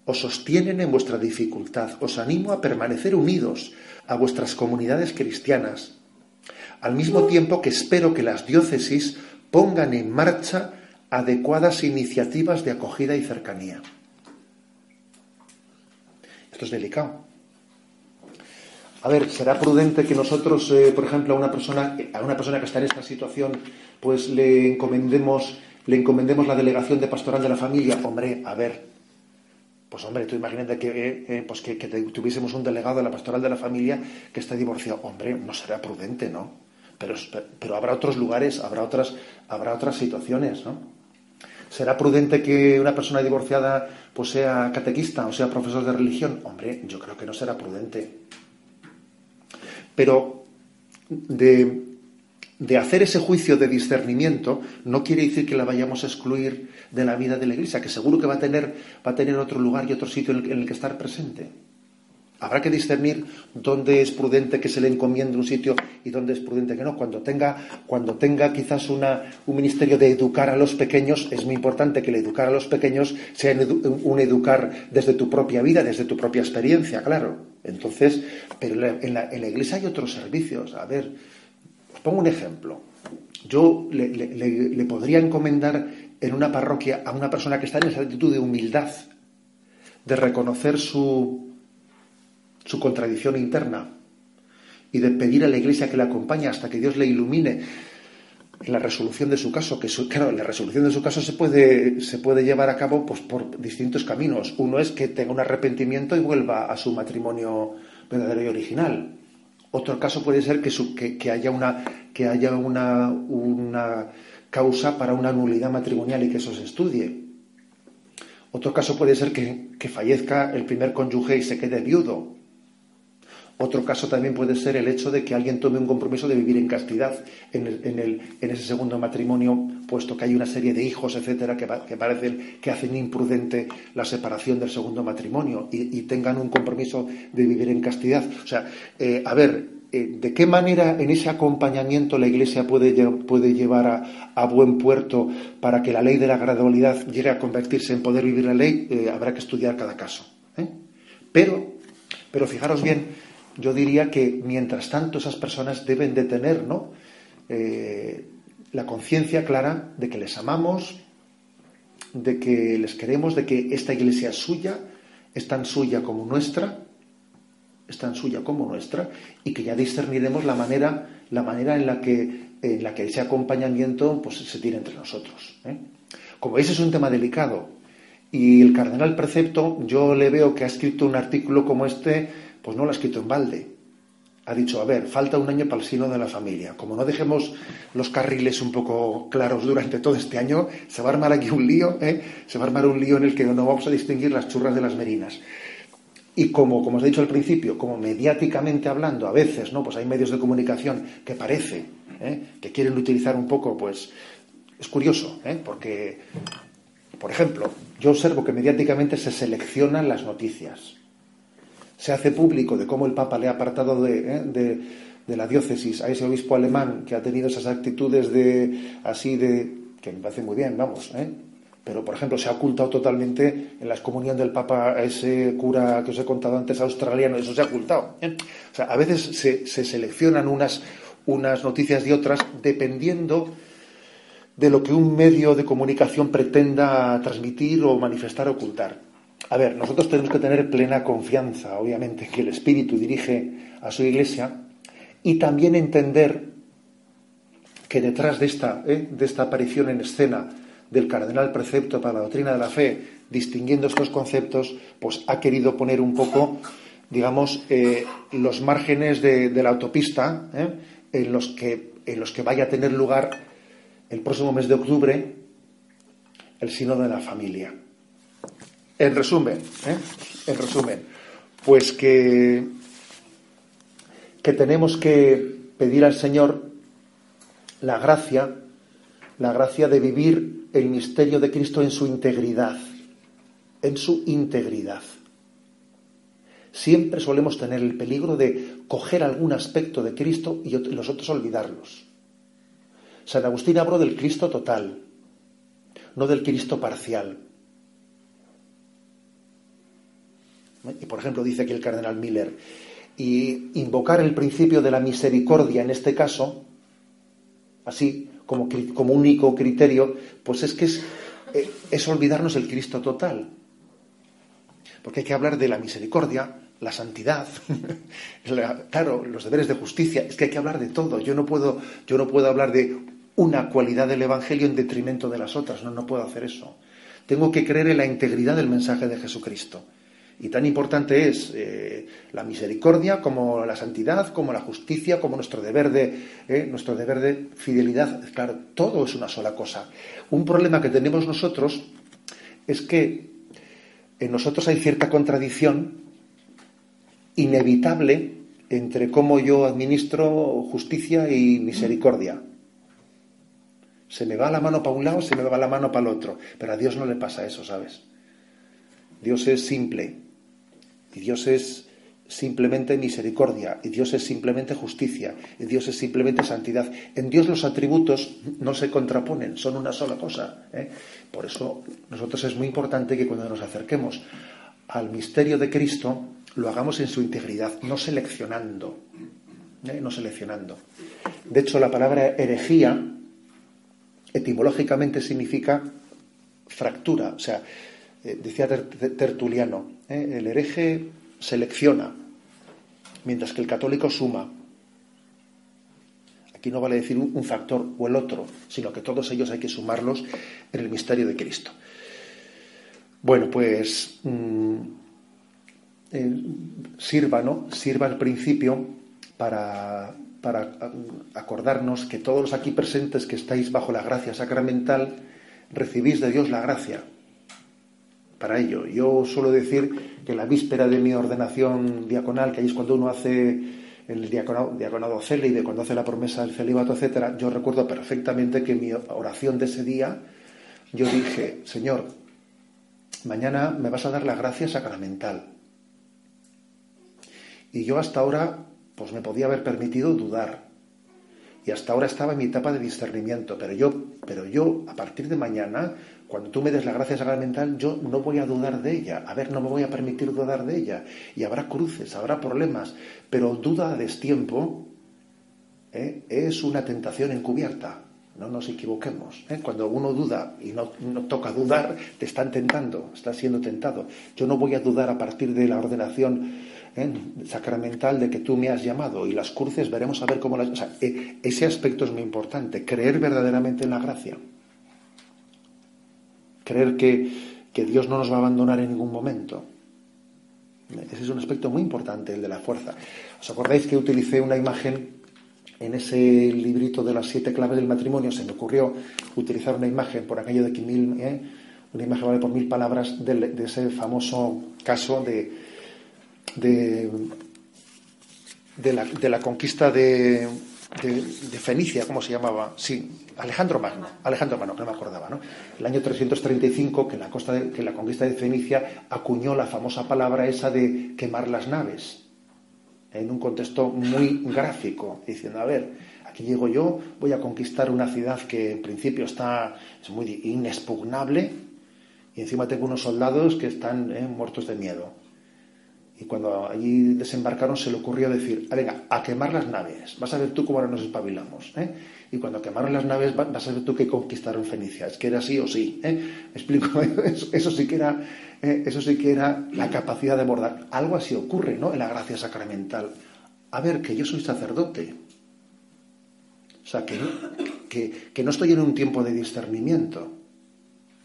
os sostienen en vuestra dificultad. Os animo a permanecer unidos a vuestras comunidades cristianas, al mismo tiempo que espero que las diócesis pongan en marcha adecuadas iniciativas de acogida y cercanía. Esto es delicado. A ver, será prudente que nosotros, eh, por ejemplo, a una persona, a una persona que está en esta situación, pues le encomendemos, le encomendemos la delegación de pastoral de la familia. Hombre, a ver, pues hombre, tú imagínate que, eh, eh, pues que, tuviésemos un delegado de la pastoral de la familia que está divorciado. Hombre, no será prudente, ¿no? Pero, pero habrá otros lugares, habrá otras, habrá otras situaciones, ¿no? ¿Será prudente que una persona divorciada pues sea catequista o sea profesor de religión? Hombre, yo creo que no será prudente. Pero de, hacer ese juicio de discernimiento no quiere decir que la vayamos a excluir de la vida de la Iglesia, que seguro que va a tener, va a tener otro lugar y otro sitio en el, que estar presente. Habrá que discernir dónde es prudente que se le encomiende un sitio y dónde es prudente que no. Cuando tenga, cuando tenga quizás una, un ministerio de educar a los pequeños, es muy importante que el educar a los pequeños sea un educar desde tu propia vida, desde tu propia experiencia, claro. Entonces, pero en la, iglesia hay otros servicios. A ver, os pongo un ejemplo. Yo le, podría encomendar en una parroquia a una persona que está en esa actitud de humildad, de reconocer su, su contradicción interna y de pedir a la iglesia que le acompañe hasta que Dios le ilumine en la resolución de su caso, que claro, la resolución de su caso se puede, se puede llevar a cabo pues, por distintos caminos. Uno es que tenga un arrepentimiento y vuelva a su matrimonio verdadero y original. Otro caso puede ser que, que, haya, una, que haya una, una causa para una nulidad matrimonial y que eso se estudie. Otro caso puede ser que, que fallezca el primer cónyuge y se quede viudo. Otro caso también puede ser el hecho de que alguien tome un compromiso de vivir en castidad en, ese segundo matrimonio, puesto que hay una serie de hijos, etcétera, que, parecen que hacen imprudente la separación del segundo matrimonio y, tengan un compromiso de vivir en castidad. O sea, eh, a ver, eh, ¿de qué manera en ese acompañamiento la Iglesia puede, llevar a, buen puerto para que la ley de la gradualidad llegue a convertirse en poder vivir la ley? Eh, habrá que estudiar cada caso. Pero, pero fijaros bien yo diría que mientras tanto esas personas deben de tener ¿no? Eh, la conciencia clara de que les amamos, de que les queremos, de que esta iglesia es suya, es tan suya como nuestra, es tan suya como nuestra, y que ya discerniremos la manera, la manera en la que, en la que ese acompañamiento pues, se tiene entre nosotros. ¿eh? Como veis, es un tema delicado. Y el cardenal precepto, yo le veo que ha escrito un artículo como este pues no lo ha escrito en balde. Ha dicho, a ver, falta un año para el sino de la familia. Como no dejemos los carriles un poco claros durante todo este año, se va a armar aquí un lío, ¿eh? se va a armar un lío en el que no vamos a distinguir las churras de las merinas. Y como, como os he dicho al principio, como mediáticamente hablando, a veces, ¿no? Pues hay medios de comunicación que parece ¿eh? que quieren utilizar un poco, pues, es curioso, ¿eh? porque, por ejemplo, yo observo que mediáticamente se seleccionan las noticias se hace público de cómo el Papa le ha apartado eh, de, la diócesis a ese obispo alemán que ha tenido esas actitudes de así de que me parece muy bien, vamos, ¿eh? pero por ejemplo se ha ocultado totalmente en la excomunión del Papa a ese cura que os he contado antes australiano, eso se ha ocultado. ¿eh? O sea, a veces se, se seleccionan unas, unas noticias de otras dependiendo de lo que un medio de comunicación pretenda transmitir o manifestar o ocultar. A ver, nosotros tenemos que tener plena confianza, obviamente, que el Espíritu dirige a su iglesia y también entender que detrás de esta, ¿eh? de esta aparición en escena del cardenal precepto para la doctrina de la fe, distinguiendo estos conceptos, pues ha querido poner un poco, digamos, eh, los márgenes de, la autopista ¿eh? en, los que, en los que vaya a tener lugar el próximo mes de octubre el Sínodo de la Familia. En resumen, ¿eh? en resumen, pues que, que tenemos que pedir al Señor la gracia, la gracia de vivir el misterio de Cristo en su integridad, en su integridad. Siempre solemos tener el peligro de coger algún aspecto de Cristo y los otros olvidarlos. San Agustín habló del Cristo total, no del Cristo parcial. Y por ejemplo dice aquí el cardenal Miller, y invocar el principio de la misericordia en este caso, así como, como único criterio, pues es que es, eh, es olvidarnos del Cristo total. Porque hay que hablar de la misericordia, la santidad, [laughs] claro, los deberes de justicia, es que hay que hablar de todo. Yo no puedo, yo no puedo hablar de una cualidad del Evangelio en detrimento de las otras, no, no puedo hacer eso. Tengo que creer en la integridad del mensaje de Jesucristo. Y tan importante es eh, la misericordia como la santidad, como la justicia, como nuestro deber de eh, nuestro deber de fidelidad. Claro, todo es una sola cosa. Un problema que tenemos nosotros es que en nosotros hay cierta contradicción inevitable entre cómo yo administro justicia y misericordia. Se me va la mano para un lado, se me va la mano para el otro. Pero a Dios no le pasa eso, ¿sabes? Dios es simple. Y Dios es simplemente misericordia. Y Dios es simplemente justicia. Y Dios es simplemente santidad. En Dios los atributos no se contraponen, son una sola cosa. ¿eh? Por eso nosotros es muy importante que cuando nos acerquemos al misterio de Cristo, lo hagamos en su integridad, no seleccionando. ¿eh? No seleccionando. De hecho, la palabra herejía etimológicamente significa fractura. O sea, eh, decía Tertuliano, ¿eh? el hereje selecciona, mientras que el católico suma. Aquí no vale decir un factor o el otro, sino que todos ellos hay que sumarlos en el misterio de Cristo. Bueno, pues mm, eh, sirva, ¿no? Sirva al principio para para acordarnos que todos los aquí presentes que estáis bajo la gracia sacramental, recibís de Dios la gracia. Para ello, yo suelo decir que la víspera de mi ordenación diaconal, que ahí es cuando uno hace el diaconado, diaconado de cuando hace la promesa del celibato, etcétera, yo recuerdo perfectamente que mi oración de ese día, yo dije, Señor, mañana me vas a dar la gracia sacramental. Y yo hasta ahora pues me podía haber permitido dudar. Y hasta ahora estaba en mi etapa de discernimiento, pero yo, pero yo a partir de mañana, cuando tú me des la gracia sacramental, yo no voy a dudar de ella. A ver, no me voy a permitir dudar de ella. Y habrá cruces, habrá problemas, pero duda a destiempo ¿eh? es una tentación encubierta. No nos equivoquemos. ¿eh? Cuando uno duda y no, toca dudar, te están tentando, estás siendo tentado. Yo no voy a dudar a partir de la ordenación ¿eh? sacramental de que tú me has llamado y las cruces veremos a ver cómo las... E, ese aspecto es muy importante, creer verdaderamente en la gracia. Creer que, Dios no nos va a abandonar en ningún momento. Ese es un aspecto muy importante, el de la fuerza. ¿Os acordáis que utilicé una imagen en ese librito de las siete claves del matrimonio? Se me ocurrió utilizar una imagen por aquello de que mil, ¿eh? una imagen vale por mil palabras de ese famoso caso de, de, de, la, conquista de, de, Fenicia, ¿cómo se llamaba? Sí, Alejandro Magno, Alejandro Magno, que no me acordaba, ¿no? El año 335, que la, costa que la conquista de Fenicia acuñó la famosa palabra esa de quemar las naves, en un contexto muy gráfico, diciendo, a ver, aquí llego yo, voy a conquistar una ciudad que en principio está, es muy inexpugnable, y encima tengo unos soldados que están eh, muertos de miedo. Y cuando allí desembarcaron se le ocurrió decir, ah, venga, a quemar las naves, vas a ver tú cómo ahora nos espabilamos. ¿eh? Y cuando quemaron las naves vas a ver tú que conquistaron Fenicia. Es que era sí o sí. ¿eh? explico, [laughs] eso, sí que era, ¿eh? eso sí que era la capacidad de abordar. Algo así ocurre ¿no? en la gracia sacramental. A ver, que yo soy sacerdote. O sea, que, que, que no estoy en un tiempo de discernimiento.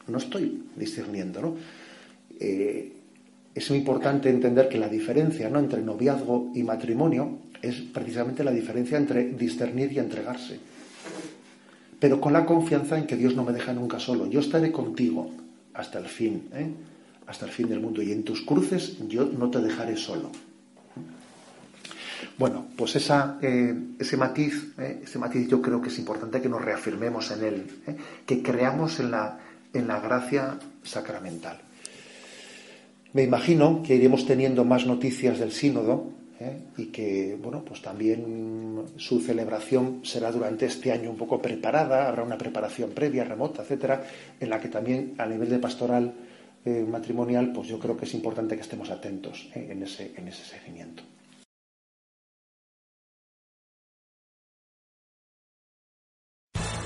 No estoy discerniendo, ¿no? Eh, es importante entender que la diferencia ¿no? entre noviazgo y matrimonio es precisamente la diferencia entre discernir y entregarse. Pero con la confianza en que Dios no me deja nunca solo. Yo estaré contigo hasta el fin. ¿eh? hasta el fin del mundo. Y en tus cruces yo no te dejaré solo. Bueno, pues esa, eh, ese matiz, eh, ese matiz yo creo que es importante que nos reafirmemos en él, que creamos en la, en la gracia sacramental. Me imagino que iremos teniendo más noticias del sínodo y que, bueno, pues también su celebración será durante este año un poco preparada, habrá una preparación previa, remota, etcétera, en la que también a nivel de pastoral matrimonial, pues yo creo que es importante que estemos atentos en, ese, en ese seguimiento.